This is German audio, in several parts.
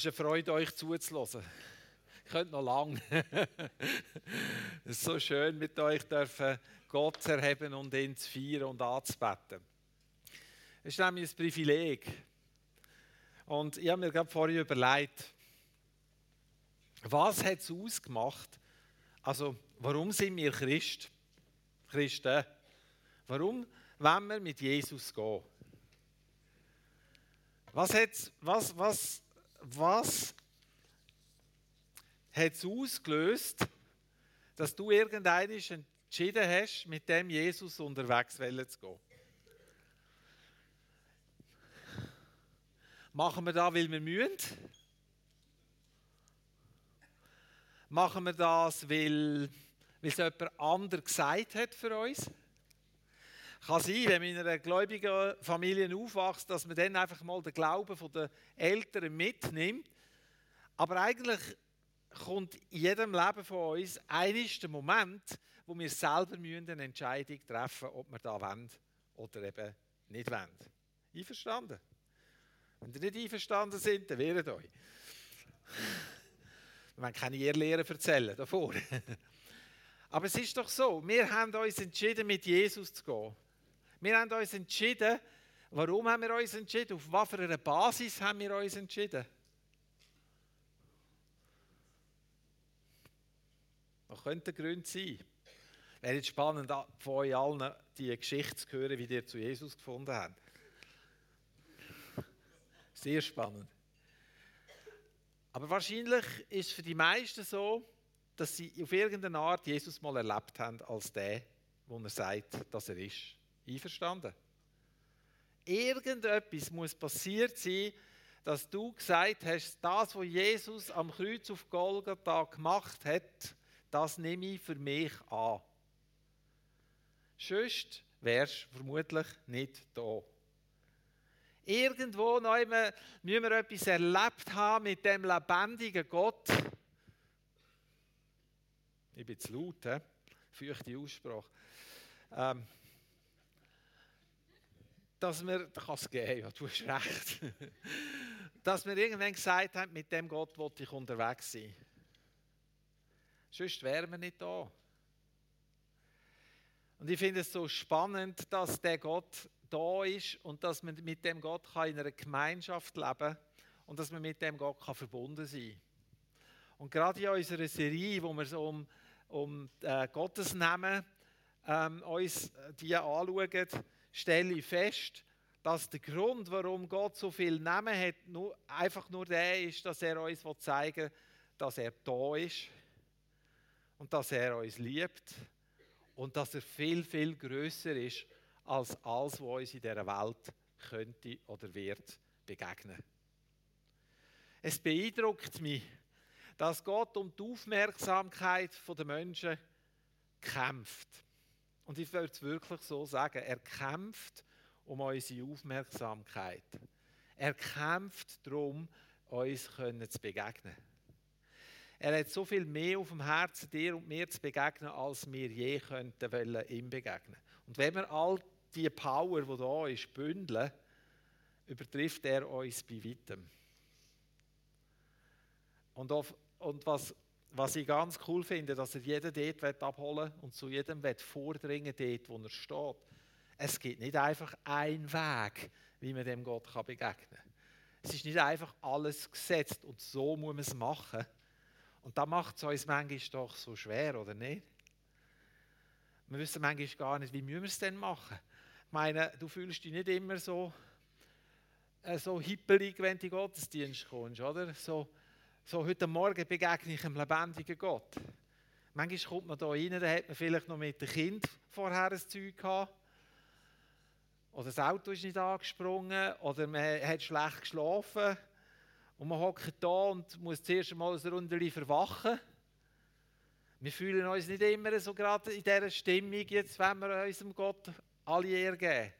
Es ist eine Freude, euch zuzulassen. Ich könnte noch lange. es ist so schön, mit euch dürfen Gott zu erheben und ihn zu feiern und anzubeten. Es ist nämlich ein Privileg. Und ich habe mir gerade vorher überlegt, was hat es ausgemacht? Also, warum sind wir Christ? Christen? Warum wollen wir mit Jesus gehen? Was hat was, was, was hat es ausgelöst, dass du irgendeinen entschieden hast, mit dem Jesus unterwegs zu gehen? Machen wir das, weil wir müssen? Machen wir das, weil, weil es jemand anderes gesagt hat für uns? Kann sein, wenn man in einer gläubigen Familie aufwächst, dass man dann einfach mal den Glauben der Eltern mitnimmt. Aber eigentlich kommt in jedem Leben von uns eines der Moment, wo wir selber eine Entscheidung treffen müssen, ob wir da wollen oder eben nicht wollen. Einverstanden? Wenn ihr nicht einverstanden seid, dann wehrt euch. Wir wollen keine Irrlehren erzählen davor. Aber es ist doch so, wir haben uns entschieden, mit Jesus zu gehen. Wir haben uns entschieden, warum haben wir uns entschieden? Auf was für einer Basis haben wir uns entschieden? Was könnte der Grund sein? Wäre jetzt spannend, von euch allen die Geschichte zu hören, wie ihr zu Jesus gefunden habt. Sehr spannend. Aber wahrscheinlich ist es für die meisten so, dass sie auf irgendeine Art Jesus mal erlebt haben als der, wo er sagt, dass er ist. Einverstanden? Irgendetwas muss passiert sein, dass du gesagt hast, das, was Jesus am Kreuz auf Golgatha gemacht hat, das nehme ich für mich an. Sonst wärst du vermutlich nicht da. Irgendwo noch müssen wir etwas erlebt haben mit dem lebendigen Gott. Ich bin zu laut, he? feuchte Aussprache. Ähm, dass wir, da kann es gehen, ja, du hast recht, dass wir irgendwann gesagt haben, mit dem Gott wollte ich unterwegs sein. Sonst wären wir nicht da. Und ich finde es so spannend, dass der Gott da ist und dass man mit dem Gott in einer Gemeinschaft leben kann und dass man mit dem Gott verbunden sein kann. Und gerade in unserer Serie, wo wir so um, um äh, Gottes Namen ähm, uns die anschauen, stelle ich fest, dass der Grund, warum Gott so viel Namen hat, nur, einfach nur der ist, dass er uns zeigen will, dass er da ist und dass er uns liebt und dass er viel, viel größer ist als alles, was uns in dieser Welt könnte oder wird begegnen. Es beeindruckt mich, dass Gott um die Aufmerksamkeit der Menschen kämpft. Und ich würde es wirklich so sagen, er kämpft um unsere Aufmerksamkeit. Er kämpft darum, uns zu begegnen. Er hat so viel mehr auf dem Herzen, dir und mir zu begegnen, als wir je könnten wollen, ihm begegnen. Und wenn wir all die Power, die da ist, bündeln, übertrifft er uns bei weitem. Und, auf, und was, was ich ganz cool finde, dass er jeden dort abholen und zu jedem vordringen dort, wo er steht. Es gibt nicht einfach einen Weg, wie man dem Gott begegnen kann. Es ist nicht einfach alles gesetzt und so muss man es machen. Und da macht es uns manchmal doch so schwer, oder nicht? Wir wissen manchmal gar nicht, wie müssen wir es denn machen. Ich meine, du fühlst dich nicht immer so, äh, so hippelig, wenn du in den Gottesdienst kommst, oder? So, so heute Morgen begegne ich einem lebendigen Gott. Manchmal kommt man da rein, da hat man vielleicht noch mit dem Kind vorher ein Zeug gehabt. Oder das Auto ist nicht angesprungen, oder man hat schlecht geschlafen. Und man hockt da und muss zuerst einmal ein Runde verwachen. Wir fühlen uns nicht immer so gerade in dieser Stimmung, jetzt, wenn wir unserem Gott alle Ehre geben.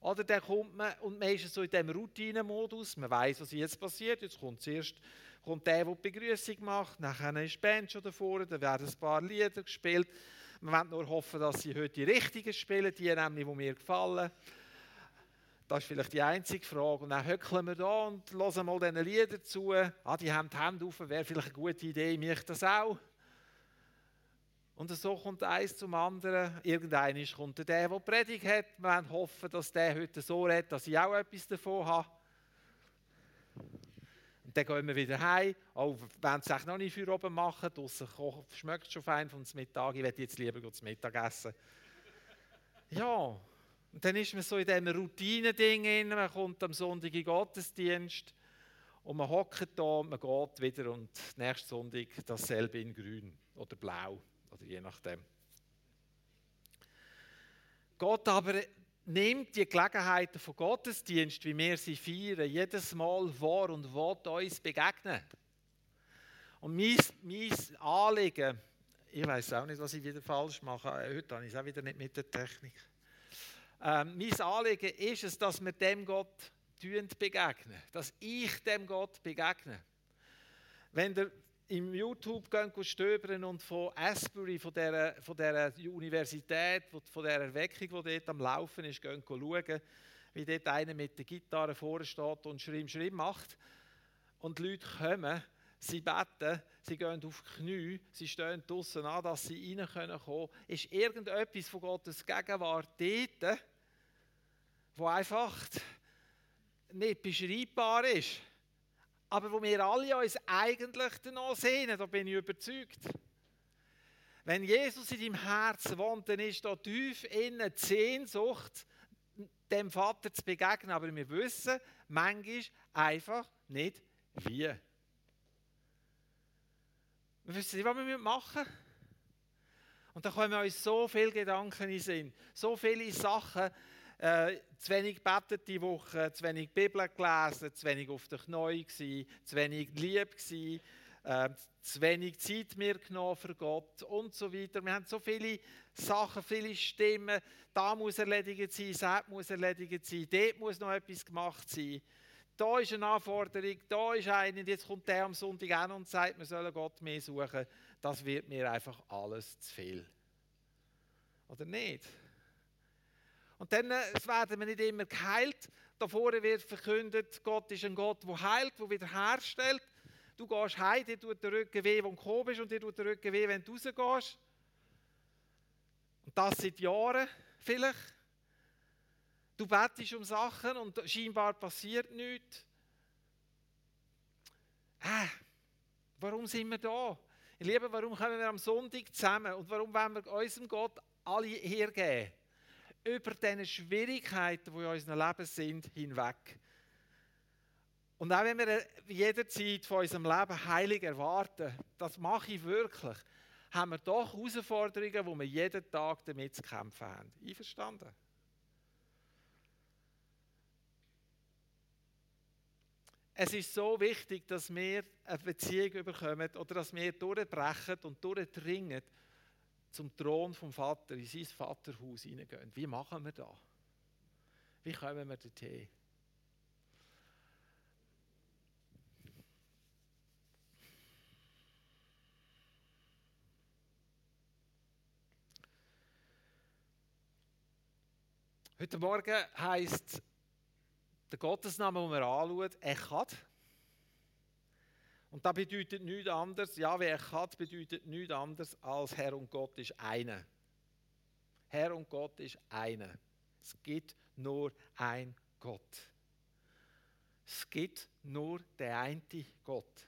Oder dann kommt man und man ist so in diesem Routinemodus, man weiß, was jetzt passiert. Jetzt kommt zuerst kommt der, der die Begrüßung macht, nachher ist die Band schon davor, dann werden ein paar Lieder gespielt. Man will nur hoffen, dass sie heute die richtigen spielen, die nämlich, die mir gefallen. Das ist vielleicht die einzige Frage. Und dann höckeln wir da und hören mal diesen Lieder zu. Ah, die haben die Hände auf, wäre vielleicht eine gute Idee, mich das auch. Und so kommt eins zum anderen. Irgendeiner kommt der, der Predigt hat. Wir hoffen, dass der heute so redet, dass ich auch etwas davon habe. Und dann gehen wir wieder heim. Auch wenn es noch nicht für oben machen, draußen schmeckt es schon fein vom Mittag. Ich werde jetzt lieber zum Mittag essen. Ja, und dann ist man so in diesem Routine-Ding man kommt am Sonntag in Gottesdienst und man hockt da, man geht wieder und nächsten Sonntag dasselbe in grün oder blau oder je nachdem. Gott aber nimmt die Gelegenheiten von Gottesdienst, wie wir sie feiern, jedes Mal wahr und will uns begegnen. Und mein, mein Anliegen, ich weiß auch nicht, was ich wieder falsch mache, heute habe ich es auch wieder nicht mit der Technik. Ähm, mein Anliegen ist es, dass wir dem Gott begegnen, dass ich dem Gott begegne. Wenn der im YouTube gehen stöbern und von Asbury, von dieser, von dieser Universität, von dieser Erweckung, die dort am Laufen ist, gehen schauen, wie dort einer mit der Gitarre vorne steht und Schrimm, Schrimm macht. Und die Leute kommen, sie beten, sie gehen auf die Knie, sie stehen draußen an, dass sie rein können kommen. Ist irgendetwas von Gottes Gegenwart dort, wo einfach nicht beschreibbar ist, aber wo wir alle uns eigentlich danach sehnen, da bin ich überzeugt. Wenn Jesus in deinem Herzen wohnt, dann ist da tief innen die Sehnsucht, dem Vater zu begegnen. Aber wir wissen manchmal einfach nicht, wie. Wir wissen nicht, was wir machen müssen. Und da kommen uns so viele Gedanken in den Sinn, so viele Sachen, äh, zu wenig gebetet die Woche, zu wenig Bibel gelesen, zu wenig auf der Knie gewesen, zu wenig lieb gewesen, äh, zu wenig Zeit mir genommen für Gott und so weiter. Wir haben so viele Sachen, viele Stimmen. Da muss erledigt sein, dort muss erledigt sein, dort muss noch etwas gemacht sein. Da ist eine Anforderung, da ist eine, und jetzt kommt der am Sonntag an und sagt, wir sollen Gott mehr suchen. Das wird mir einfach alles zu viel. Oder nicht? Und dann äh, werden wir nicht immer geheilt. Davor wird verkündet, Gott ist ein Gott, der heilt, der wiederherstellt. Du gehst heim, dir tut der Rücken weh, wenn du gekommen bist, und dir tut der Rücken weh, wenn du rausgehst. Und das seit Jahren vielleicht. Du bettest um Sachen und scheinbar passiert nichts. Äh, warum sind wir da? Ich liebe, warum kommen wir am Sonntag zusammen und warum wollen wir unserem Gott alle hergeben? Über diese Schwierigkeiten, die in unserem Leben sind, hinweg. Und auch wenn wir jederzeit von unserem Leben heilig erwarten, das mache ich wirklich, haben wir doch Herausforderungen, wo wir jeden Tag damit zu kämpfen haben. Einverstanden? Es ist so wichtig, dass wir eine Beziehung bekommen oder dass wir durchbrechen und durchdringen zum Thron vom Vater, in sein Vaterhaus hineingehen. Wie machen wir das? Wie kommen wir dorthin? Heute Morgen heisst der Gottesname, den wir anschauen, Echad. Und das bedeutet nichts anderes, ja, wer hat, bedeutet nichts anderes als Herr und Gott ist einer. Herr und Gott ist einer. Es gibt nur ein Gott. Es gibt nur der eine Gott.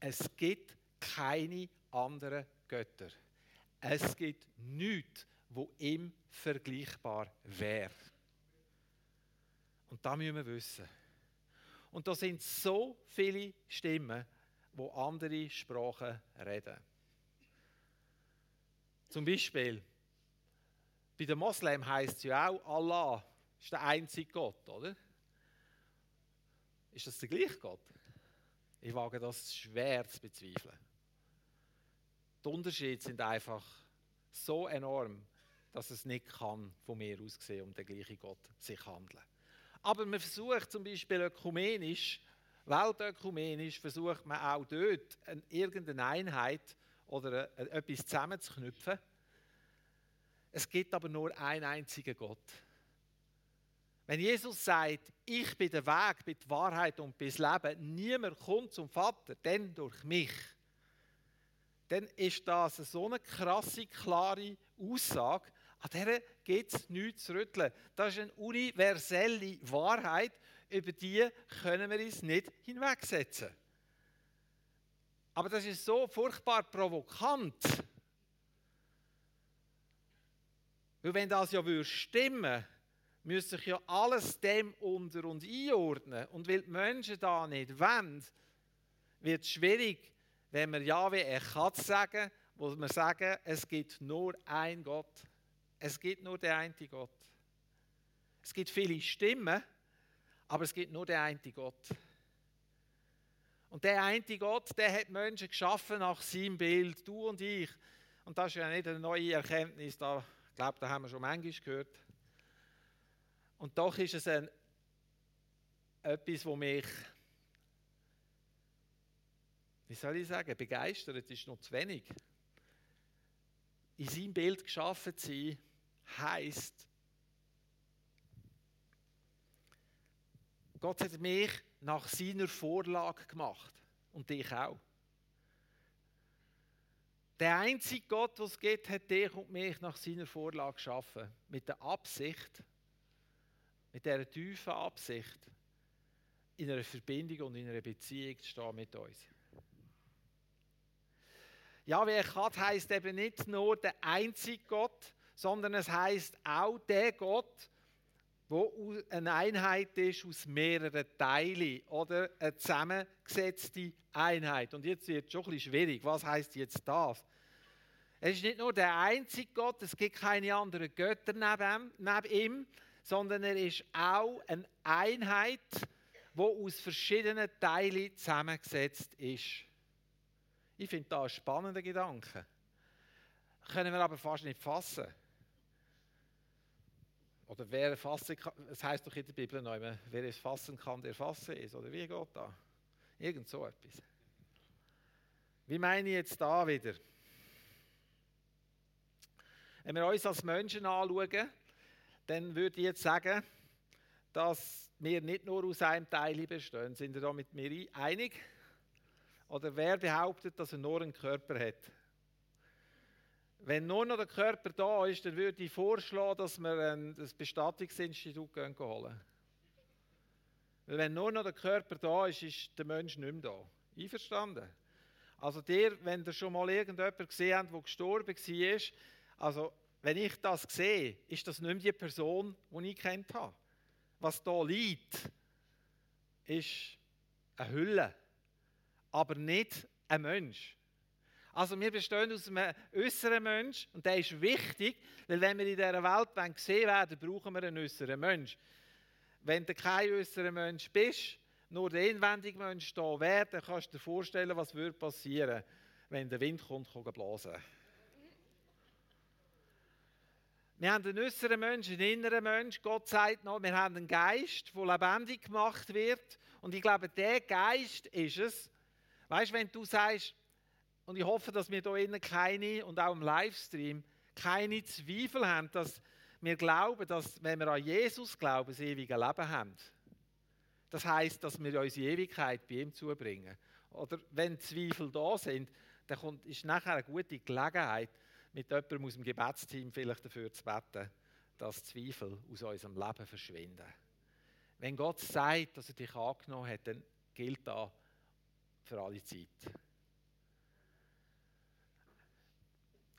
Es gibt keine anderen Götter. Es gibt nichts, wo ihm vergleichbar wäre. Und da müssen wir wissen. Und da sind so viele Stimmen, wo andere Sprachen reden. Zum Beispiel, bei den Moslems heißt es ja auch, Allah ist der einzige Gott, oder? Ist das der gleiche Gott? Ich wage das schwer zu bezweifeln. Die Unterschiede sind einfach so enorm, dass es nicht kann, von mir aus gesehen, um den gleichen Gott sich handeln. Aber man versucht zum Beispiel ökumenisch, weltökumenisch, versucht man auch dort eine, irgendeine Einheit oder eine, etwas zusammenzuknüpfen. Es gibt aber nur einen einzigen Gott. Wenn Jesus sagt, ich bin der Weg, bin die Wahrheit und bis Leben, niemand kommt zum Vater, denn durch mich, dann ist das so eine krasse, klare Aussage, an der gibt es nichts zu rütteln. Das ist eine universelle Wahrheit, über die können wir uns nicht hinwegsetzen. Aber das ist so furchtbar provokant. Weil wenn das ja würde stimmen müsste sich ja alles dem unter uns einordnen. Und weil die Menschen da nicht wollen, wird es schwierig, wenn wir ja wie er kann sagen, wo wir sagen, es gibt nur ein Gott. Es gibt nur den einen Gott. Es gibt viele Stimmen, aber es gibt nur den einen Gott. Und der eine Gott, der hat Menschen geschaffen nach seinem Bild, du und ich. Und das ist ja nicht eine neue Erkenntnis, da, ich glaube, da haben wir schon manchmal gehört. Und doch ist es ein, etwas, wo mich, wie soll ich sagen, begeistert ist noch zu wenig. In seinem Bild geschaffen zu sein, heißt, Gott hat mich nach seiner Vorlage gemacht und dich auch. Der einzige Gott, was es gibt, hat dich und mich nach seiner Vorlage geschaffen. Mit der Absicht, mit dieser tiefen Absicht, in einer Verbindung und in einer Beziehung zu stehen mit uns. Ja, wer hat, heißt eben nicht nur der einzige Gott, sondern es heißt auch der Gott, wo eine Einheit ist aus mehreren Teilen oder eine zusammengesetzte Einheit. Und jetzt wird es schon ein bisschen schwierig. Was heißt jetzt das? Es ist nicht nur der einzige Gott, es gibt keine anderen Götter neben, ihm, sondern er ist auch eine Einheit, wo aus verschiedenen Teilen zusammengesetzt ist. Ich finde das einen spannenden Gedanke. Können wir aber fast nicht fassen. Oder wer fassen kann, es heißt doch in der Bibel noch immer, wer es fassen kann, der fasse es. Oder wie geht das? Irgend so etwas. Wie meine ich jetzt da wieder? Wenn wir uns als Menschen anschauen, dann würde ich jetzt sagen, dass wir nicht nur aus einem Teil bestehen. Sind ihr da mit mir einig? Oder wer behauptet, dass er nur einen Körper hat? Wenn nur noch der Körper da ist, dann würde ich vorschlagen, dass wir ein, das Bestattungsinstitut holen. Weil wenn nur noch der Körper da ist, ist der Mensch nicht mehr da. Einverstanden? Also dir, wenn ihr schon mal irgendjemanden gesehen habt, der gestorben war, also wenn ich das sehe, ist das nicht mehr die Person, die ich kennt habe. Was da liegt, ist eine Hülle, aber nicht ein Mensch. Also wir bestehen aus einem äußeren Mensch und der ist wichtig, weil wenn wir in dieser Welt gesehen werden, brauchen wir einen äußeren Mensch. Wenn du kein äußerer Mensch bist, nur der inwendige Mensch da wäre, dann kannst du dir vorstellen, was würde passieren, wenn der Wind kommt, kann blasen. Wir haben einen äußeren Mensch, einen inneren Mensch. Gott sagt noch, wir haben einen Geist, der lebendig gemacht wird. Und ich glaube, der Geist ist es. Weißt du, wenn du sagst, und ich hoffe, dass wir hier innen keine und auch im Livestream keine Zweifel haben, dass wir glauben, dass wenn wir an Jesus glauben, das ewige Leben haben. Das heißt, dass wir unsere Ewigkeit bei ihm zubringen. Oder wenn Zweifel da sind, dann kommt, ist nachher eine gute Gelegenheit, mit jemandem aus dem Gebetsteam vielleicht dafür zu beten, dass Zweifel aus unserem Leben verschwinden. Wenn Gott sagt, dass er dich angenommen hat, dann gilt das für alle Zeit.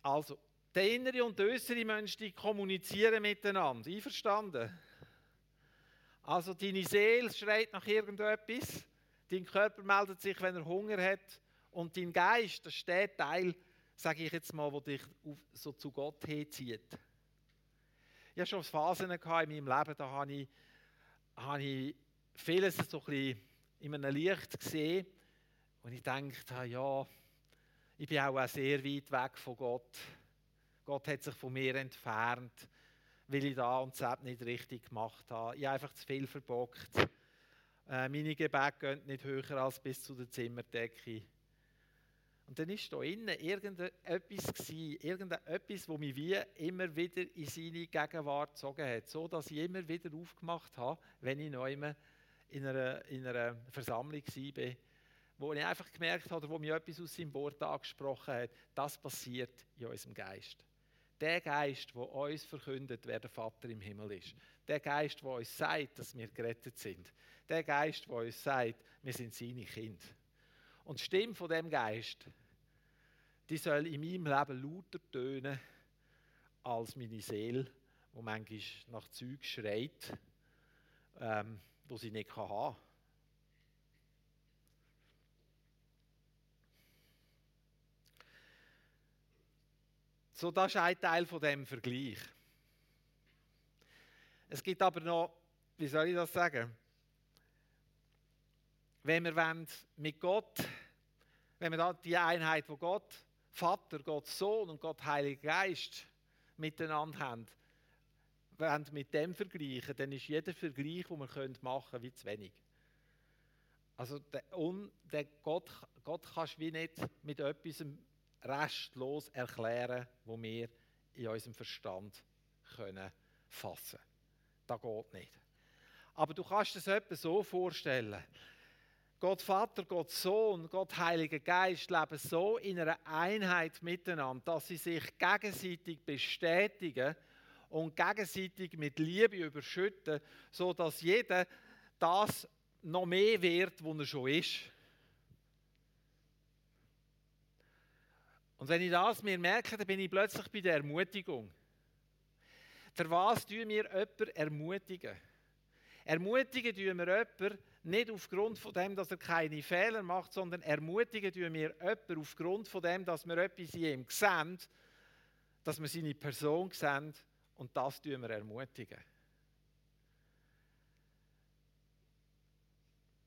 Also, der innere und der äußere Mensch, die kommunizieren miteinander. Einverstanden? Also, deine Seele schreit nach irgendetwas, dein Körper meldet sich, wenn er Hunger hat, und dein Geist, das ist der Teil, sage ich jetzt mal, der dich so zu Gott hinzieht. Ich hatte schon Phasen in meinem Leben, da habe ich, habe ich vieles so ein bisschen in einem Licht gesehen, und ich dachte, ja, ich bin auch sehr weit weg von Gott. Gott hat sich von mir entfernt, weil ich da und das nicht richtig gemacht habe. Ich habe einfach zu viel verbockt. Äh, meine Gebete gehen nicht höher als bis zu der Zimmerdecke. Und dann ist da innen irgendetwas gewesen, irgendetwas, wo mich wie immer wieder in seine Gegenwart gezogen hat, so dass ich immer wieder aufgemacht habe, wenn ich noch immer in einer, in einer Versammlung war, wo ich einfach gemerkt habe, wo mir etwas aus seinem Wort angesprochen hat, das passiert in unserem Geist. Der Geist, der uns verkündet, wer der Vater im Himmel ist. Der Geist, der uns sagt, dass wir gerettet sind. Der Geist, der uns sagt, wir sind seine Kinder. Und die Stimme von dem Geist, die soll in meinem Leben lauter tönen als meine Seele, wo manchmal nach Zeug schreit, ähm, wo sie nicht haben kann. So, das ist ein Teil von dem Vergleich. Es gibt aber noch, wie soll ich das sagen? Wenn wir mit Gott, wenn wir die Einheit, wo Gott Vater, Gott Sohn und Gott Heiliger Geist miteinander haben, wenn mit dem vergleichen, dann ist jeder Vergleich, den wir machen können, wie zu wenig. Also der, un, der Gott, Gott kannst wie nicht mit etwas restlos erklären, wo wir in unserem Verstand können fassen. Das geht nicht. Aber du kannst es etwa so vorstellen. Gott Vater, Gott Sohn, Gott Heiliger Geist leben so in einer Einheit miteinander, dass sie sich gegenseitig bestätigen und gegenseitig mit Liebe überschütten, so dass jeder das noch mehr wird, wo er schon ist. Und wenn ich das mir merke, dann bin ich plötzlich bei der Ermutigung. Für was tun wir jemanden ermutigen? Ermutigen tun wir jemanden nicht aufgrund von dem, dass er keine Fehler macht, sondern ermutigen tun wir jemanden aufgrund von dem, dass wir etwas in ihm sehen, dass wir seine Person sehen und das tun wir ermutigen.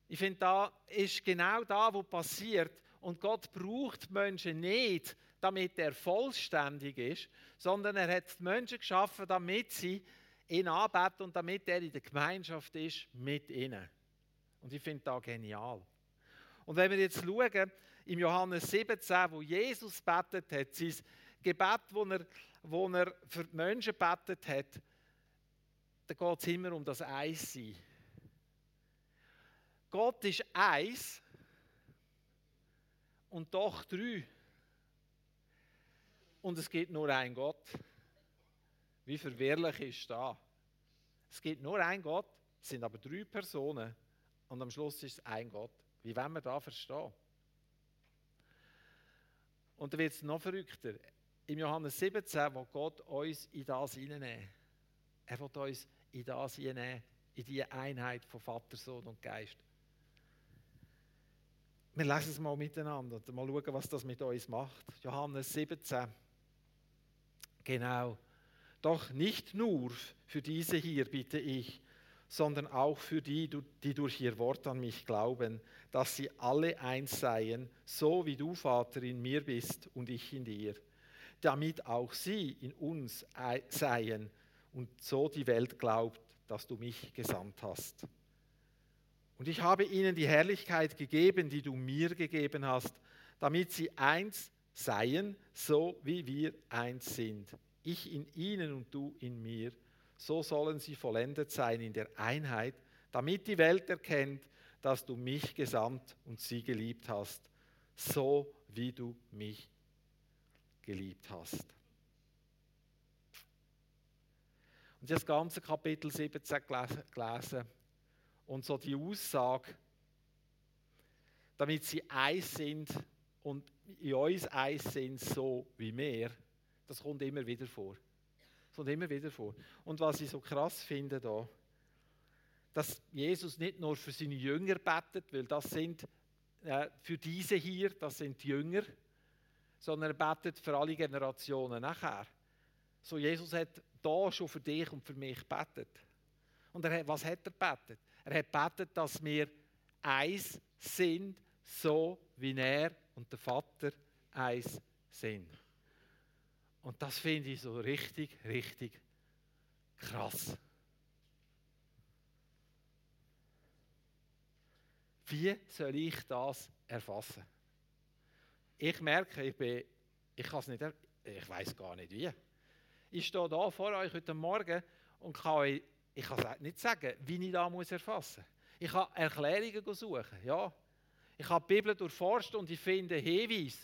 Ich finde, da ist genau da, wo passiert. Und Gott braucht Menschen nicht, damit er vollständig ist, sondern er hat die Menschen geschaffen, damit sie ihn anbeten und damit er in der Gemeinschaft ist mit ihnen. Und ich finde das genial. Und wenn wir jetzt schauen, im Johannes 17, wo Jesus betet hat, sein Gebet, wo er, wo er für die Menschen betet hat, da geht es immer um das Eissein. Gott ist eins und doch drei. Und es gibt nur einen Gott. Wie verwirrlich ist das? Es gibt nur einen Gott, es sind aber drei Personen und am Schluss ist es ein Gott. Wie wollen wir da verstehen? Und dann wird es noch verrückter. Im Johannes 17 will Gott uns in das hineinnehmen. Er will uns in das hineinnehmen, in die Einheit von Vater, Sohn und Geist. Wir lesen es mal miteinander und mal schauen, was das mit uns macht. Johannes 17. Genau. Doch nicht nur für diese hier bitte ich, sondern auch für die, die durch ihr Wort an mich glauben, dass sie alle eins seien, so wie du, Vater, in mir bist und ich in dir, damit auch sie in uns seien und so die Welt glaubt, dass du mich gesandt hast. Und ich habe ihnen die Herrlichkeit gegeben, die du mir gegeben hast, damit sie eins seien, so wie wir eins sind. Ich in ihnen und du in mir so sollen sie vollendet sein in der Einheit, damit die Welt erkennt, dass du mich gesandt und sie geliebt hast, so wie du mich geliebt hast. Und das ganze Kapitel 17 gelesen und so die Aussage, damit sie eins sind und in uns eins sind, so wie wir, das kommt immer wieder vor kommt immer wieder vor. Und was ich so krass finde da, dass Jesus nicht nur für seine Jünger betet, weil das sind äh, für diese hier, das sind die Jünger, sondern er betet für alle Generationen nachher. So Jesus hat da schon für dich und für mich betet. Und er hat, was hat er betet? Er hat betet, dass wir eins sind, so wie er und der Vater eins sind. Und das finde ich so richtig, richtig krass. Wie soll ich das erfassen? ich merke, ich bin, ich kann es nicht, ich weiß gar nicht wie. Ich stehe da vor euch heute Morgen und kann euch, ich kann nicht sagen, wie ich da muss erfassen muss. Ich kann Erklärungen suchen, ja. Ich habe die Bibel durchforscht und ich finde Hinweise.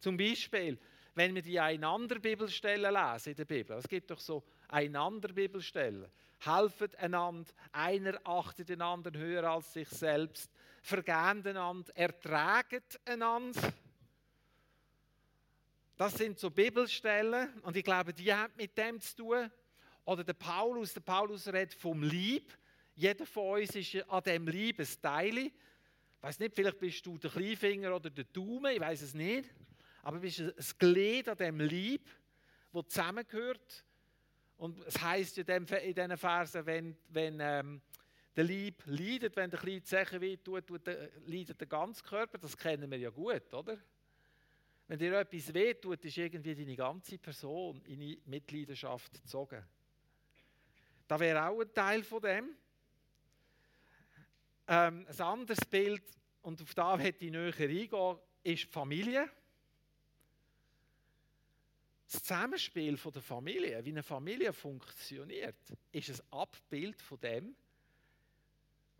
Zum Beispiel, wenn wir die Einander-Bibelstellen lesen in der Bibel. Es gibt doch so Einander-Bibelstellen. Helfen einander, einer achtet den anderen höher als sich selbst, vergehen einander, ertragen einander. Das sind so Bibelstellen und ich glaube, die haben mit dem zu tun. Oder der Paulus, der Paulus redet vom Lieb. Jeder von uns ist an dem Lieb ein Teil. Ich weiß nicht, vielleicht bist du der Kleinfinger oder der Daumen, ich weiß es nicht. Aber du bist ein Glied an dem Lieb, das zusammengehört. Und es heißt in, diesen Versen, wenn, wenn ähm, der Lieb leidet, wenn der kleine Zeche weh tut, leidet der ganze Körper. Das kennen wir ja gut, oder? Wenn dir etwas wehtut, ist irgendwie deine ganze Person in die Mitleidenschaft gezogen. Da wäre auch ein Teil von dem. Ähm, ein anderes Bild, und auf das möchte ich näher eingehen, ist die Familie. Das Zusammenspiel von der Familie, wie eine Familie funktioniert, ist ein Abbild von dem,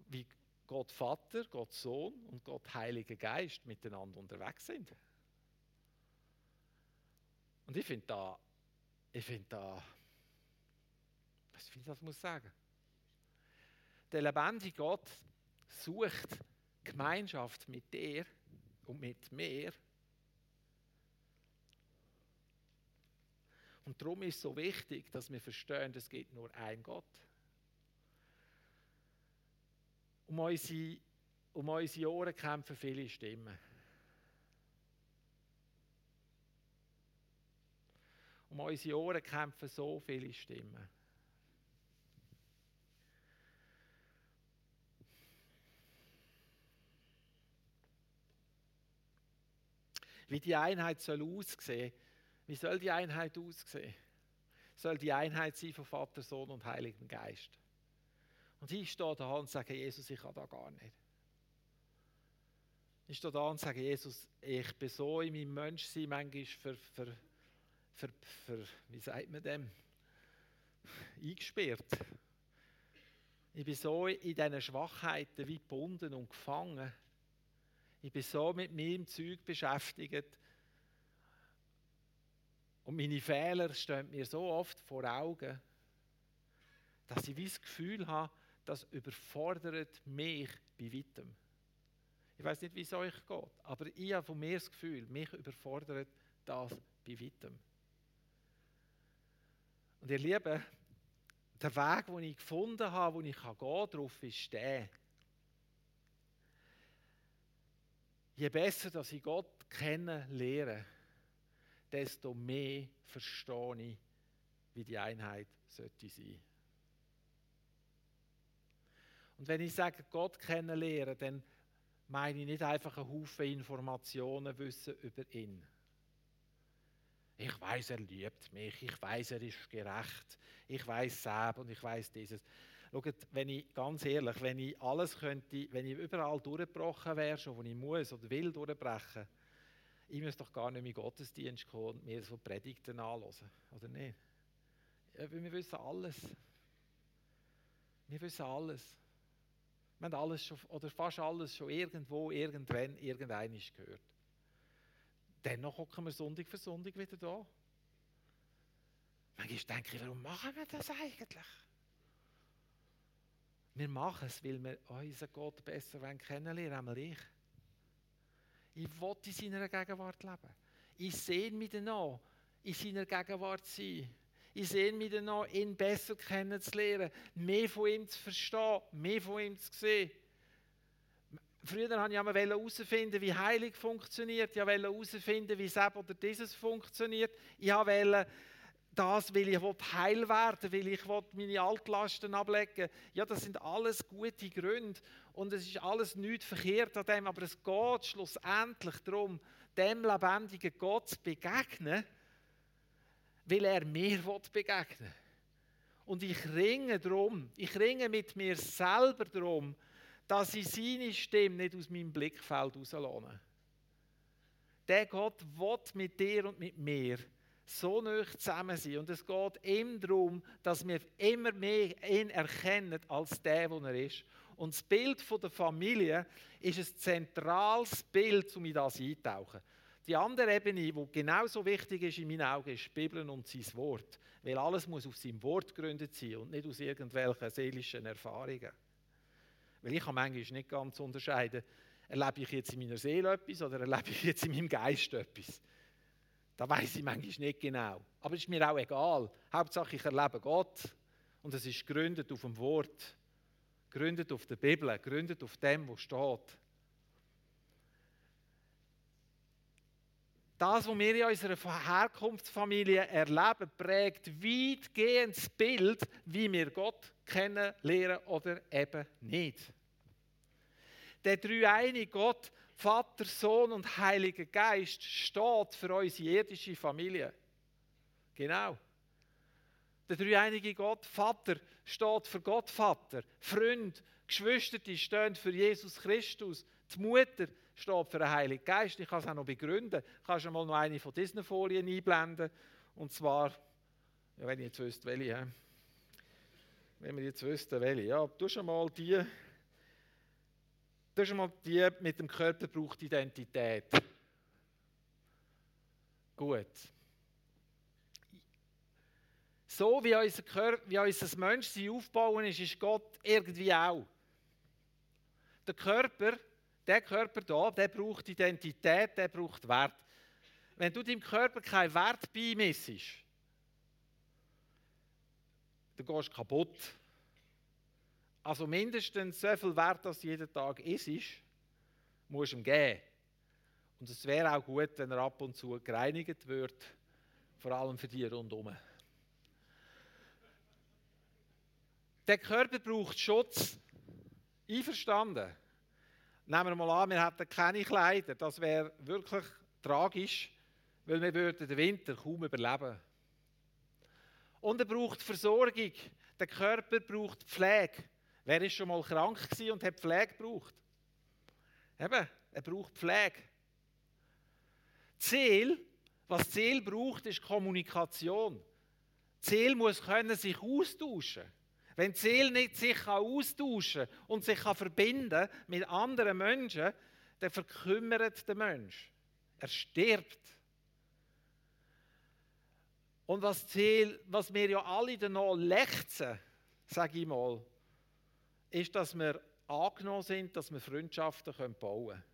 wie Gott Vater, Gott Sohn und Gott Heiliger Geist miteinander unterwegs sind. Und ich finde da, ich finde da, was ich das muss sagen. Der lebendige Gott sucht Gemeinschaft mit dir und mit mir. Und darum ist es so wichtig, dass wir verstehen, es gibt nur einen Gott. Um unsere, um unsere Ohren kämpfen viele Stimmen. Um unsere Ohren kämpfen so viele Stimmen. Wie die Einheit soll aussehen, wie soll die Einheit aussehen? Soll die Einheit sein von Vater, Sohn und Heiligen Geist. Und ich stehe da und sage, Jesus, ich kann da gar nicht. Ich stehe da und sage, Jesus, ich bin so in meinem Menschsein manchmal für, für ver, ver, wie sagt man dem, eingesperrt. Ich bin so in diesen Schwachheiten wie gebunden und gefangen. Ich bin so mit meinem Zeug beschäftigt. Und meine Fehler stehen mir so oft vor Augen, dass ich das Gefühl habe, das überfordert mich bei weitem. Ich weiß nicht, wie es euch geht, aber ich habe von mir das Gefühl, mich überfordert das bei weitem. Und ihr Lieben, der Weg, den ich gefunden habe, wo ich gehen kann, darauf ist der. Je besser, dass ich Gott kennenlerne, desto mehr verstehe ich, wie die Einheit sollte sein. Und wenn ich sage, Gott kennenlernen, dann meine ich nicht einfach einen Haufen Informationen wissen über ihn. Ich weiß, er liebt mich. Ich weiß, er ist gerecht. Ich weiß selbst und ich weiß dieses. Schaut, wenn ich ganz ehrlich, wenn ich alles könnte, wenn ich überall durchgebrochen wäre, schon wo ich muss oder will durchbrechen, ich müsste doch gar nicht mehr in Gottesdienst kommen und mir so Predigten anhören, oder nicht? Ja, wir wissen alles. Wir wissen alles. Wir haben alles schon, oder fast alles schon irgendwo, irgendwann, irgendeines gehört. Dennoch hocken wir Sonntag für Sonntag wieder da. Manchmal denke ich, warum machen wir das eigentlich? Wir machen es, weil wir unseren Gott besser kennenlernen wollen, ich. Ich will in seiner Gegenwart leben. Ich sehe mich danach, in seiner Gegenwart sein. Ich sehe mich danach, ihn besser kennenzulernen, mehr von ihm zu verstehen, mehr von ihm zu sehen. Früher wollte ich herausfinden, wie Heilig funktioniert. Ich wollte herausfinden, wie das oder dieses funktioniert. Ich wollte das, weil ich heil werden will, weil ich meine Altlasten ablegen Ja, das sind alles gute Gründe und es ist alles nicht verkehrt an dem, aber es geht schlussendlich darum, dem lebendigen Gott zu begegnen, weil er mir begegnen will. Und ich ringe darum, ich ringe mit mir selber darum, dass ich seine Stimme nicht aus meinem Blickfeld rauslasse. Der Gott will mit dir und mit mir so nah zusammen sein. Und es geht ihm darum, dass wir immer mehr ihn erkennen als der, der er ist. Und das Bild der Familie ist ein zentrales Bild, um in das einzutauchen. Die andere Ebene, die genauso wichtig ist in meinen Augen, ist die Bibel und sein Wort. Weil alles muss auf seinem Wort gegründet sein und nicht aus irgendwelchen seelischen Erfahrungen. Weil ich kann manchmal nicht ganz unterscheiden, erlebe ich jetzt in meiner Seele etwas oder erlebe ich jetzt in meinem Geist etwas. Da weiß ich manchmal nicht genau. Aber es ist mir auch egal. Hauptsache, ich erlebe Gott. Und es ist gegründet auf dem Wort. Gegründet auf der Bibel. Gegründet auf dem, was steht. Das, was wir in unserer Herkunftsfamilie erleben, prägt weitgehend das Bild, wie wir Gott kennenlernen oder eben nicht. Der dreieinige Gott, Vater, Sohn und Heiliger Geist, steht für unsere irdische Familie. Genau. Der dreieinige Gott, Vater, steht für Gott Vater. Freund, Geschwister, die stehen für Jesus Christus. Die Mutter steht für den Heiligen Geist. Ich kann es auch noch begründen. Kannst du mal noch eine von diesen Folien einblenden? Und zwar, ja, wenn ich jetzt wüsste, welche. Wenn wir jetzt wüssten, welche. Ja, du schon mal die. Du schon mal die mit dem Körper braucht Identität. Gut. So wie unser, Körper, wie unser Menschsein aufbauen ist, ist Gott irgendwie auch. Der Körper der Körper hier, der braucht Identität, der braucht Wert. Wenn du deinem Körper keinen Wert beimessest, dann gehst du kaputt. Also mindestens so viel Wert, als jeden Tag ist, musst du ihm geben. Und es wäre auch gut, wenn er ab und zu gereinigt wird, vor allem für die rundherum. Der Körper braucht Schutz. Einverstanden? Nehmen wir mal an, wir hätten keine Kleider. Das wäre wirklich tragisch, weil wir würden den Winter kaum überleben. Und er braucht Versorgung. Der Körper braucht Pflege. Wer ist schon mal krank und hat Pflege gebraucht? Eben, er braucht Pflege. Ziel, was Ziel braucht, ist Kommunikation. Ziel muss können sich austauschen. Wenn Seele nicht sich austauschen kann und sich verbinden mit anderen Menschen, dann verkümmert der Mensch. Er stirbt. Und was, Ziel, was wir ja alle danach lechzen, sage ich mal, ist, dass wir angenommen sind, dass wir Freundschaften bauen können.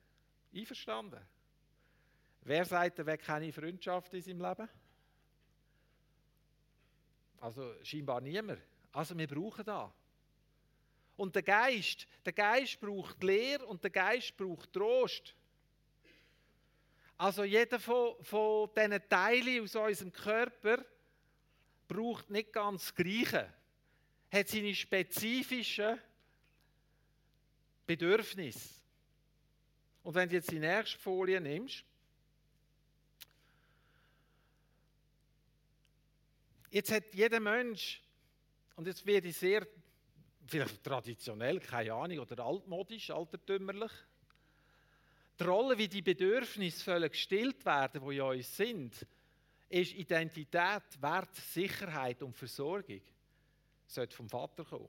Einverstanden? Wer sagt, er will keine Freundschaft in seinem Leben? Also scheinbar niemand. Also wir brauchen da. Und der Geist, der Geist braucht Lehre und der Geist braucht Trost. Also jeder von, von diesen Teilen aus unserem Körper braucht nicht ganz das Gleiche. Hat seine spezifischen Bedürfnisse. Und wenn du jetzt die nächste Folie nimmst, jetzt hat jeder Mensch und jetzt werde ich sehr, vielleicht traditionell, keine Ahnung, oder altmodisch, altertümmerlich. Die Rolle, wie die Bedürfnisse gestillt werden, die in uns sind, ist Identität, Wert, Sicherheit und Versorgung. Sollte vom Vater kommen.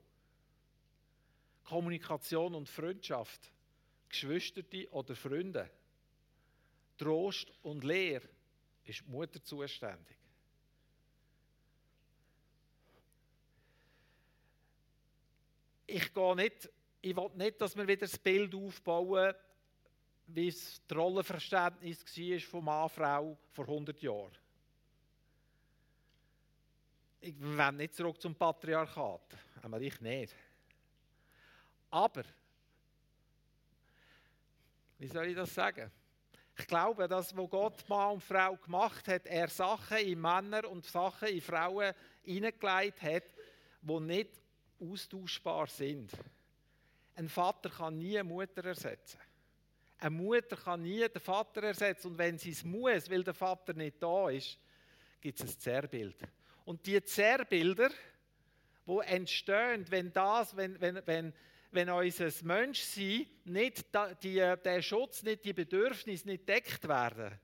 Kommunikation und Freundschaft, Geschwister oder Freunde. Trost und Lehre ist die Mutter zuständig. ich gehe nicht, ich will nicht, dass wir wieder das Bild aufbauen, wie es das Rollenverständnis war von Mann Frau vor 100 Jahren. Ich will nicht zurück zum Patriarchat, aber ich nicht. Aber, wie soll ich das sagen? Ich glaube, dass wo Gott Mann und Frau gemacht hat, er Sachen in Männer und Sachen in Frauen hineingelegt hat, die nicht austauschbar sind. Ein Vater kann nie eine Mutter ersetzen. Eine Mutter kann nie den Vater ersetzen. Und wenn sie es muss, weil der Vater nicht da ist, gibt es ein Zerrbild. Und die Zerrbilder, die entstehen, wenn das, wenn, wenn, wenn, wenn unser Menschsein nicht, die, der Schutz, nicht die Bedürfnisse nicht deckt werden,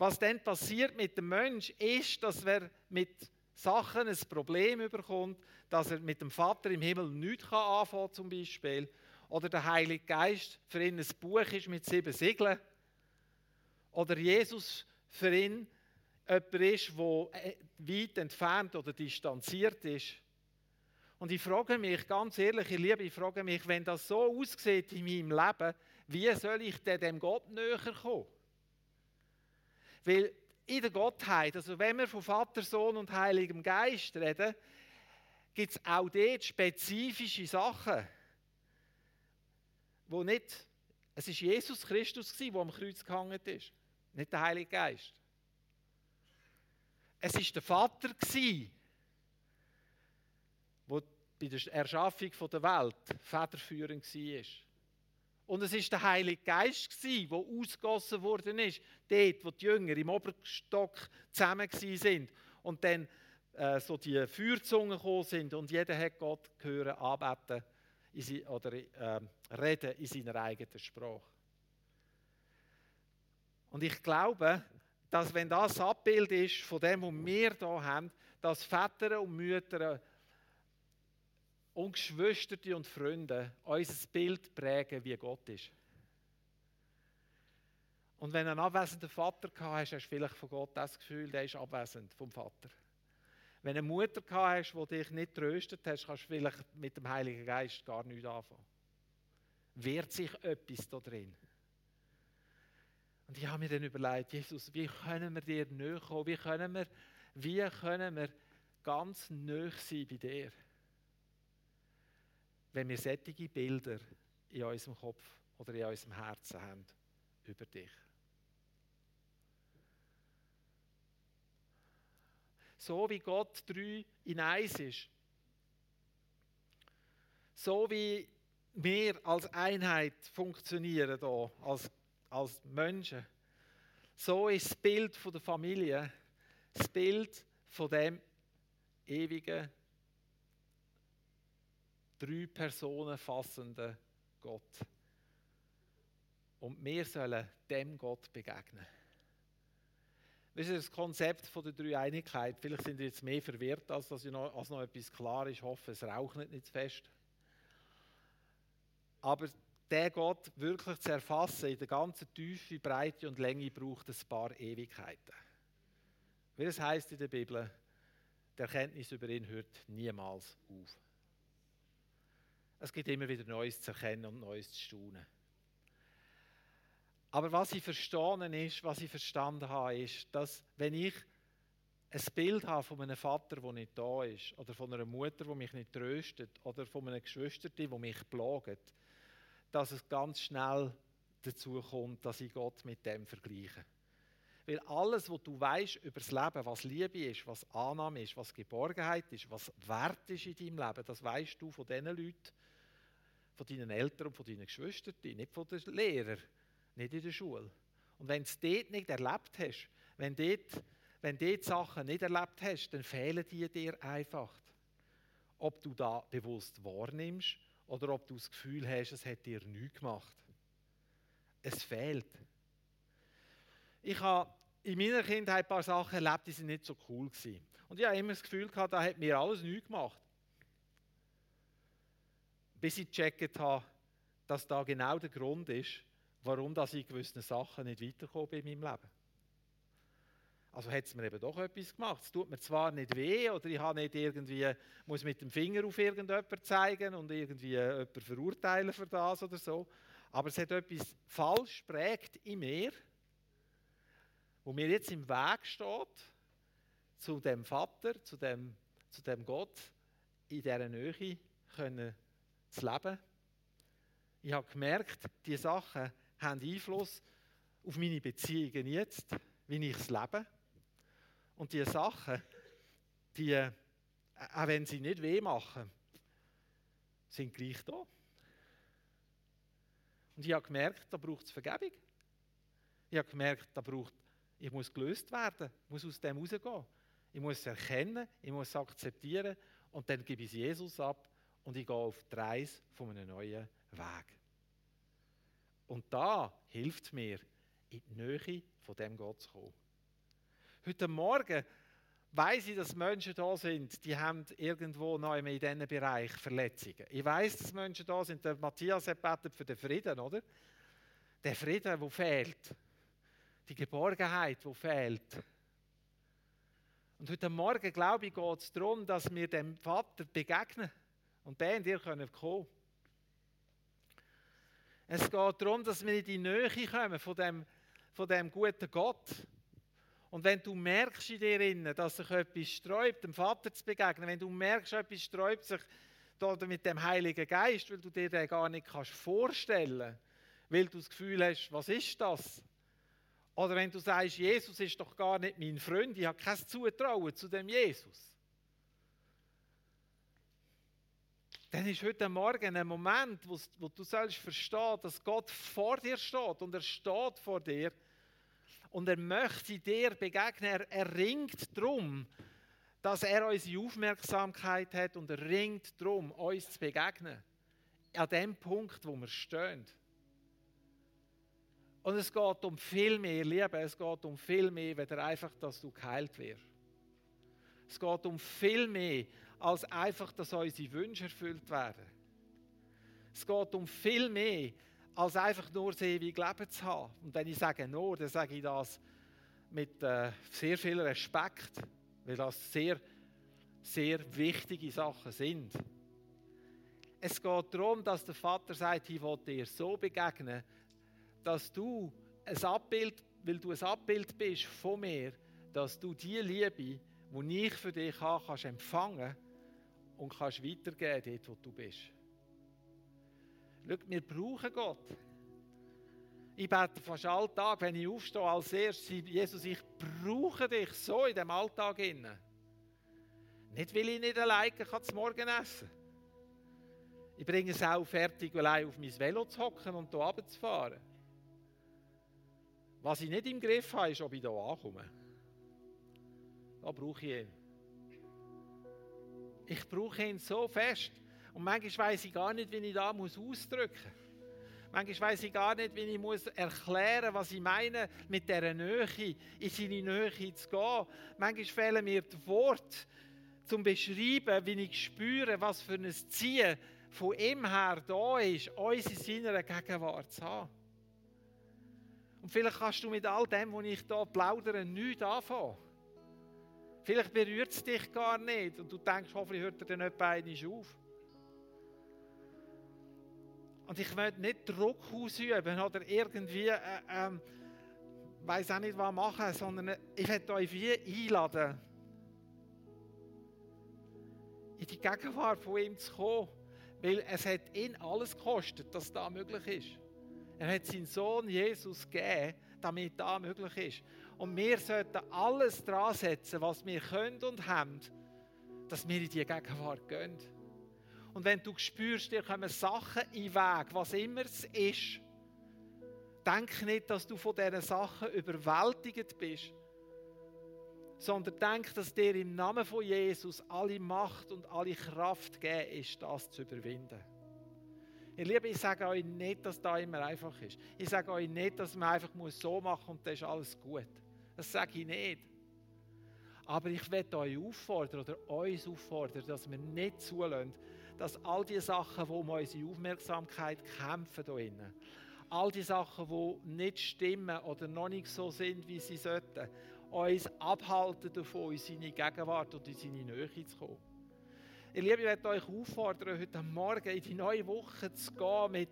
Was dann passiert mit dem Mensch, ist, dass er mit Sachen ein Problem überkommt, dass er mit dem Vater im Himmel nichts anfangen kann, zum Beispiel. Oder der Heilige Geist für ihn ein Buch ist mit sieben Siegeln. Oder Jesus für ihn jemand ist, der äh, weit entfernt oder distanziert ist. Und ich frage mich, ganz ehrlich, ich liebe, ich frage mich, wenn das so aussieht in meinem Leben, wie soll ich denn dem Gott näher kommen? Weil in der Gottheit, also wenn wir von Vater, Sohn und Heiligem Geist reden, gibt es auch dort spezifische Sachen, wo nicht, es ist Jesus Christus der am Kreuz gehangen ist, nicht der Heilige Geist. Es ist der Vater der bei der Erschaffung der Welt federführend war. Und es ist der Heilige Geist, der ausgossen worden ist, dort, wo die Jünger im Oberstock zusammen sind und dann äh, so die Feuerzungen gekommen sind und jeder hat Gott hören, anbeten oder äh, reden in seiner eigenen Sprache. Und ich glaube, dass wenn das Abbild ist von dem, was wir hier haben, dass Väter und Mütter und Geschwister und Freunde unser Bild prägen, wie Gott ist. Und wenn du einen abwesenden Vater gehabt hast, hast du vielleicht von Gott das Gefühl, der ist abwesend vom Vater. Wenn du eine Mutter gehabt hast, die dich nicht tröstet hast, kannst du vielleicht mit dem Heiligen Geist gar nichts anfangen. Wehrt sich etwas da drin? Und ich habe mir dann überlegt, Jesus, wie können wir dir näher kommen? Wie können wir, wie können wir ganz näher sein bei dir? Wenn wir sättige Bilder in unserem Kopf oder in unserem Herzen haben über dich. So wie Gott drei in eins ist, so wie wir als Einheit funktionieren hier, als, als Menschen, so ist das Bild von der Familie das Bild von dem ewigen drei Personen fassenden Gott. Und wir sollen dem Gott begegnen. Das ist das Konzept von der Dreieinigkeit. Vielleicht sind ihr jetzt mehr verwirrt, als dass noch, als noch etwas klar ist. Ich hoffe, es raucht nicht, fest. Aber der Gott wirklich zu erfassen in der ganzen Tiefe, Breite und Länge braucht ein paar Ewigkeiten. Wie es heißt in der Bibel, die Erkenntnis über ihn hört niemals auf. Es gibt immer wieder Neues zu erkennen und Neues zu staunen. Aber was ich verstanden ist, was ich verstanden habe, ist, dass wenn ich ein Bild habe von einem Vater, der nicht da ist, oder von einer Mutter, die mich nicht tröstet, oder von einem Geschwister, die mich plagt, dass es ganz schnell dazu kommt, dass ich Gott mit dem vergleiche. Weil alles, was du weißt über das Leben, was Liebe ist, was Annahme ist, was Geborgenheit ist, was Wert ist in deinem Leben, das weißt du von den Leuten, von deinen Eltern und von deinen Geschwistern, nicht von den Lehrern, nicht in der Schule. Und wenn du es dort nicht erlebt hast, wenn du dort, wenn dort Sachen nicht erlebt hast, dann fehlen die dir einfach. Ob du da bewusst wahrnimmst oder ob du das Gefühl hast, es hat dir nichts gemacht. Es fehlt. Ich habe in meiner Kindheit ein paar Sachen erlebt, die nicht so cool waren. Und ich habe immer das Gefühl gehabt, da hat mir alles nichts gemacht bis ich gecheckt habe, dass da genau der Grund ist, warum dass ich gewisse Sachen nicht weiterkomme in meinem Leben. Also hat es mir eben doch etwas gemacht. Es tut mir zwar nicht weh oder ich habe nicht irgendwie, muss mit dem Finger auf irgendjemanden zeigen und irgendwie jemanden verurteilen für das oder so, aber es hat etwas falsch prägt in mir, wo mir jetzt im Weg steht zu dem Vater, zu dem, zu dem Gott in dieser Nähe können zu leben. Ich habe gemerkt, diese Sachen haben Einfluss auf meine Beziehungen jetzt, wie ich es lebe. Und diese Sachen, die, äh, auch wenn sie nicht weh machen, sind gleich da. Und ich habe gemerkt, da braucht es Vergebung. Ich habe gemerkt, da braucht, ich muss gelöst werden, ich muss aus dem rausgehen. Ich muss es erkennen, ich muss es akzeptieren und dann gebe ich es Jesus ab und ich gehe auf die Reise von einem neuen Weg. Und da hilft mir, in die Nähe von dem Gott zu kommen. Heute Morgen weiß ich, dass Menschen da sind, die haben irgendwo noch in diesem Bereich Verletzungen. Ich weiß, dass Menschen da sind. Der Matthias hat betet für den Frieden, oder? Der Frieden, der fehlt. Die Geborgenheit, die fehlt. Und heute Morgen, glaube ich, geht es darum, dass wir dem Vater begegnen. Und der und ihr können kommen. Es geht darum, dass wir in die Nähe kommen von dem, von dem guten Gott. Und wenn du merkst in dir, dass sich etwas sträubt, dem Vater zu begegnen, wenn du merkst, etwas sträubt sich mit dem Heiligen Geist, weil du dir den gar nicht kannst vorstellen weil du das Gefühl hast, was ist das? Oder wenn du sagst, Jesus ist doch gar nicht mein Freund, ich habe kein Zutrauen zu dem Jesus. Dann ist heute Morgen ein Moment, wo, wo du sollst verstehen, dass Gott vor dir steht und er steht vor dir und er möchte dir begegnen. Er, er ringt darum, dass er unsere Aufmerksamkeit hat und er ringt darum, uns zu begegnen. An dem Punkt, wo wir stehen. Und es geht um viel mehr, Liebe, es geht um viel mehr, weder einfach, dass du geheilt wirst. Es geht um viel mehr, als einfach, dass unsere Wünsche erfüllt werden. Es geht um viel mehr, als einfach nur das ewige Leben zu haben. Und wenn ich sage nur, dann sage ich das mit äh, sehr viel Respekt, weil das sehr, sehr wichtige Sachen sind. Es geht darum, dass der Vater sagt, ich will dir so begegnen, dass du ein Abbild, weil du ein Abbild bist von mir, dass du die Liebe, die ich für dich habe, kannst empfangen und kannst weitergeben dort, wo du bist. Schau, wir brauchen Gott. Ich bete fast Alltag, wenn ich aufstehe, als erstes, Jesus, ich brauche dich so in dem Alltag. Innen. Nicht, weil ich nicht alleine kann zum Morgen essen Ich bringe es auch fertig, allein auf mein Velo zu hocken und hier runterzufahren. Was ich nicht im Griff habe, ist, ob ich hier ankomme. Da brauche ich ihn. Ich brauche ihn so fest. Und manchmal weiß ich gar nicht, wie ich da muss ausdrücken muss. Manchmal weiß ich gar nicht, wie ich muss erklären was ich meine, mit dieser Nähe, in seine Nähe zu gehen. Manchmal fehlen mir die Worte, zum beschreiben, wie ich spüre, was für ein Ziehen von ihm her da ist, uns in seiner Gegenwart zu haben. Und vielleicht kannst du mit all dem, was ich hier plaudere, nichts anfangen. Vielleicht berührt es dich gar nicht und du denkst, hoffentlich hört er dann nicht auf. Und ich möchte nicht Druck ausüben oder irgendwie, äh, äh, weiß auch nicht, was machen, sondern ich möchte euch wie einladen, in die Gegenwart von ihm zu kommen, weil es hat ihn alles gekostet, dass das möglich ist. Er hat seinen Sohn Jesus gegeben, damit das möglich ist. Und wir sollten alles dran setzen, was wir können und haben, dass wir in die Gegenwart gehen. Und wenn du spürst, dir kommen Sachen in den Weg, was immer es ist, denk nicht, dass du von diesen Sachen überwältigt bist, sondern denk, dass dir im Namen von Jesus alle Macht und alle Kraft gegeben ist, das zu überwinden. Ihr Lieben, ich sage euch nicht, dass das immer einfach ist. Ich sage euch nicht, dass man einfach so machen muss und dann ist alles gut. Das sage ich nicht. Aber ich werde euch auffordern oder uns auffordern, dass wir nicht zulassen, dass all die Sachen, die um unsere Aufmerksamkeit kämpfen, hier innen, all die Sachen, die nicht stimmen oder noch nicht so sind, wie sie sollten, uns abhalten davon, in seine Gegenwart und in seine Nähe zu kommen. Ihr Liebe, ich werde euch auffordern, heute Morgen in die neue Woche zu gehen mit,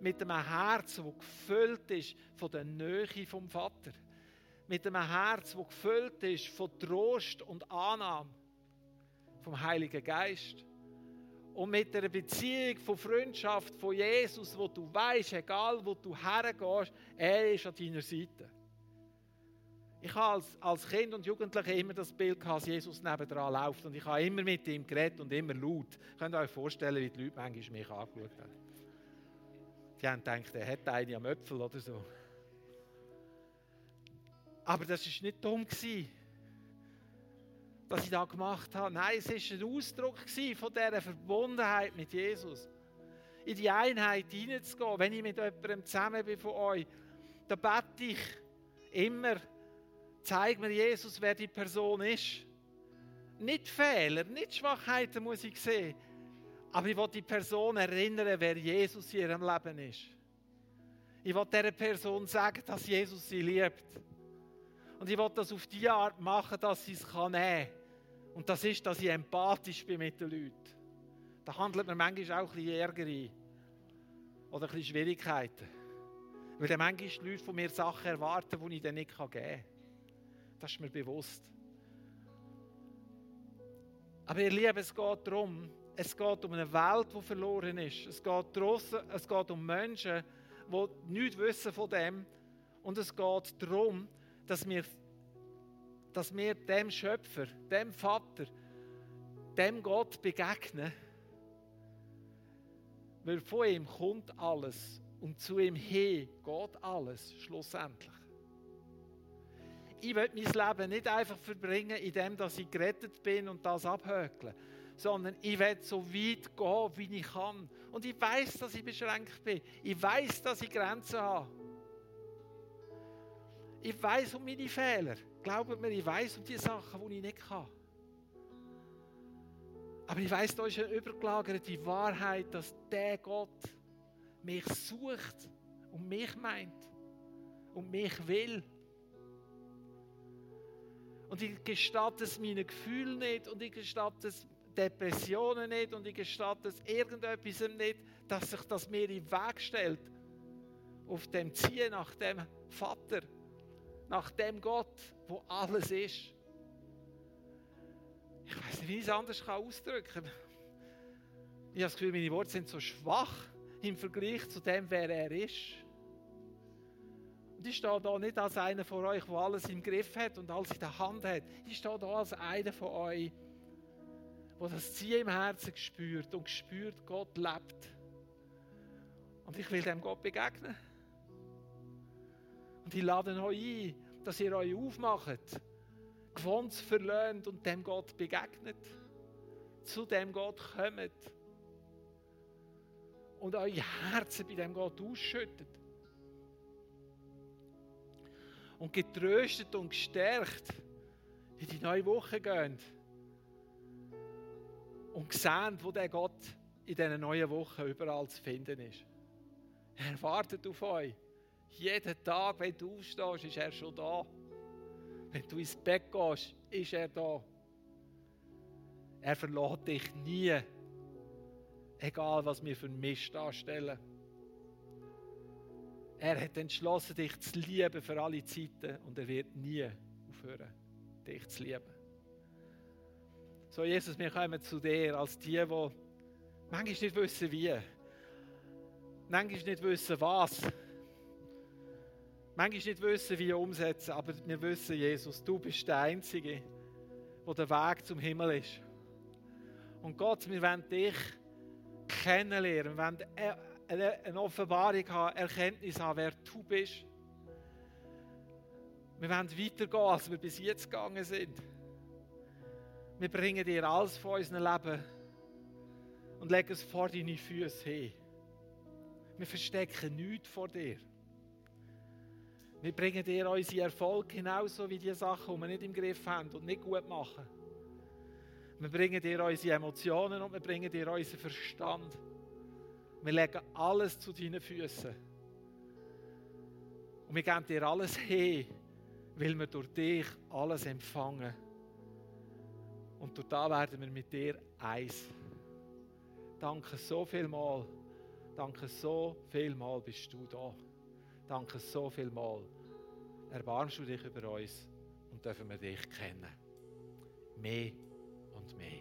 mit einem Herz, das gefüllt ist von der Nähe vom Vater. Mit einem Herz, das gefüllt ist von Trost und Annahme vom Heiligen Geist. Und mit einer Beziehung von Freundschaft von Jesus, wo du weißt, egal wo du hergehst, er ist an deiner Seite. Ich habe als, als Kind und Jugendlicher immer das Bild gehabt, dass Jesus nebendran läuft und ich habe immer mit ihm geredet und immer laut. Könnt ihr euch vorstellen, wie die Leute manchmal mich angeschaut haben? Die haben gedacht, er hat eine am Äpfel oder so. Aber das war nicht dumm, dass ich das gemacht habe. Nein, es war ein Ausdruck von dieser Verbundenheit mit Jesus. In die Einheit hineinzugehen. Wenn ich mit jemandem zusammen bin von euch, dann bete ich immer, Zeig mir, Jesus, wer die Person ist. Nicht Fehler, nicht Schwachheiten muss ich sehen. Aber ich will die Person erinnern, wer Jesus in ihrem Leben ist. Ich will dieser Person sagen, dass Jesus sie liebt. Und ich will das auf die Art machen, dass sie es nehmen kann. Und das ist, dass ich empathisch bin mit den Leuten. Da handelt mir manchmal auch ein bisschen Ärger ein. Oder ein bisschen Schwierigkeiten. Weil dann manchmal die Leute von mir Sachen erwarten, die ich dann nicht geben kann. Das ist mir bewusst. Aber ihr Lieben, es geht darum, es geht um eine Welt, die verloren ist. Es geht, draussen, es geht um Menschen, die nichts wissen von dem. Und es geht darum, dass wir, dass wir dem Schöpfer, dem Vater, dem Gott begegnen. Weil von ihm kommt alles und zu ihm hin geht alles schlussendlich. Ich will mein Leben nicht einfach verbringen, indem ich gerettet bin und das abhökle, sondern ich will so weit gehen, wie ich kann. Und ich weiß, dass ich beschränkt bin. Ich weiß, dass ich Grenzen habe. Ich weiß um meine Fehler. Glaubt mir, ich weiß um die Sachen, die ich nicht kann. Aber ich weiß, da ist eine übergelagerte Wahrheit, dass der Gott mich sucht und mich meint und mich will. Und ich gestatte es meinen Gefühlen nicht und ich gestatte es Depressionen nicht und ich gestatte es irgendetwas nicht, dass sich das mir in Weg stellt. Auf dem Ziehen nach dem Vater, nach dem Gott, wo alles ist. Ich weiß nicht, wie ich es anders ausdrücken kann. Ich habe das Gefühl, meine Worte sind so schwach im Vergleich zu dem, wer er ist. Und ich stehe da nicht als einer von euch, der alles im Griff hat und alles in der Hand hat. Ich stehe da als einer von euch, der das Ziel im Herzen spürt und spürt, Gott lebt. Und ich will dem Gott begegnen. Und ich lade euch ein, dass ihr euch aufmacht, gewohnt verlöhnt und dem Gott begegnet. Zu dem Gott kommt. Und euer Herzen bei dem Gott ausschüttet. Und getröstet und gestärkt in die neue Woche gehen. Und sehen, wo der Gott in dieser neuen Woche überall zu finden ist. Er wartet auf euch. Jeden Tag, wenn du aufstehst, ist er schon da. Wenn du ins Bett gehst, ist er da. Er verlässt dich nie. Egal, was wir für Mist anstellen. Er hat entschlossen, dich zu lieben für alle Zeiten und er wird nie aufhören, dich zu lieben. So, Jesus, wir kommen zu dir als die, die manchmal nicht wissen, wie. Manchmal nicht wissen, was. Manchmal nicht wissen, wie umsetzen, aber wir wissen, Jesus, du bist der Einzige, der der Weg zum Himmel ist. Und Gott, wir wollen dich kennenlernen, wir wollen eine Offenbarung haben, Erkenntnis haben, wer du bist. Wir wollen weitergehen, als wir bis jetzt gegangen sind. Wir bringen dir alles von unserem Leben und legen es vor deine Füße hin. Wir verstecken nichts vor dir. Wir bringen dir unsere Erfolge genauso wie die Sachen, die wir nicht im Griff haben und nicht gut machen. Wir bringen dir unsere Emotionen und wir bringen dir unseren Verstand. Wir legen alles zu deinen Füßen. Und wir geben dir alles hin, weil wir durch dich alles empfangen. Und durch da werden wir mit dir eins. Danke so viel mal. Danke so viel mal bist du da. Danke so viel mal. Erbarmst du dich über uns und dürfen wir dich kennen. Mehr und mehr.